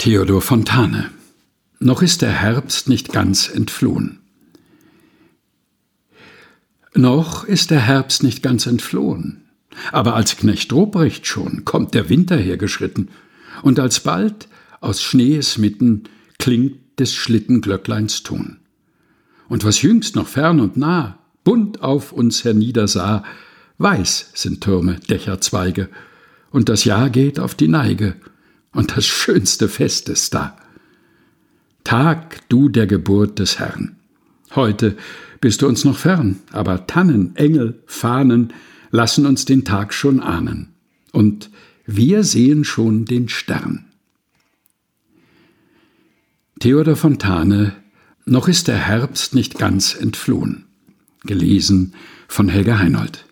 Theodor Fontane. Noch ist der Herbst nicht ganz entflohen. Noch ist der Herbst nicht ganz entflohen, aber als Knecht Ruprecht schon kommt der Winter hergeschritten, und alsbald aus Schnees mitten klingt des Schlittenglöckleins Ton. Und was jüngst noch fern und nah bunt auf uns herniedersah, weiß sind Türme, Dächer, Zweige, und das Jahr geht auf die Neige, und das schönste Fest ist da. Tag du der Geburt des Herrn. Heute bist du uns noch fern, aber Tannen, Engel, Fahnen lassen uns den Tag schon ahnen. Und wir sehen schon den Stern. Theodor Fontane Noch ist der Herbst nicht ganz entflohen. Gelesen von Helga Heinold.